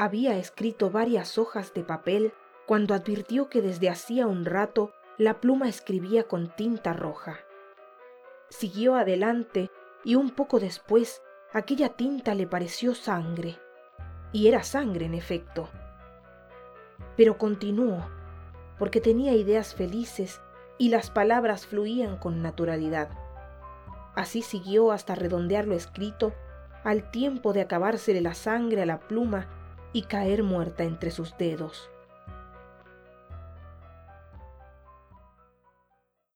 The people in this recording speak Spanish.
Había escrito varias hojas de papel cuando advirtió que desde hacía un rato la pluma escribía con tinta roja. Siguió adelante y un poco después aquella tinta le pareció sangre. Y era sangre, en efecto. Pero continuó, porque tenía ideas felices y las palabras fluían con naturalidad. Así siguió hasta redondear lo escrito, al tiempo de acabársele la sangre a la pluma y caer muerta entre sus dedos.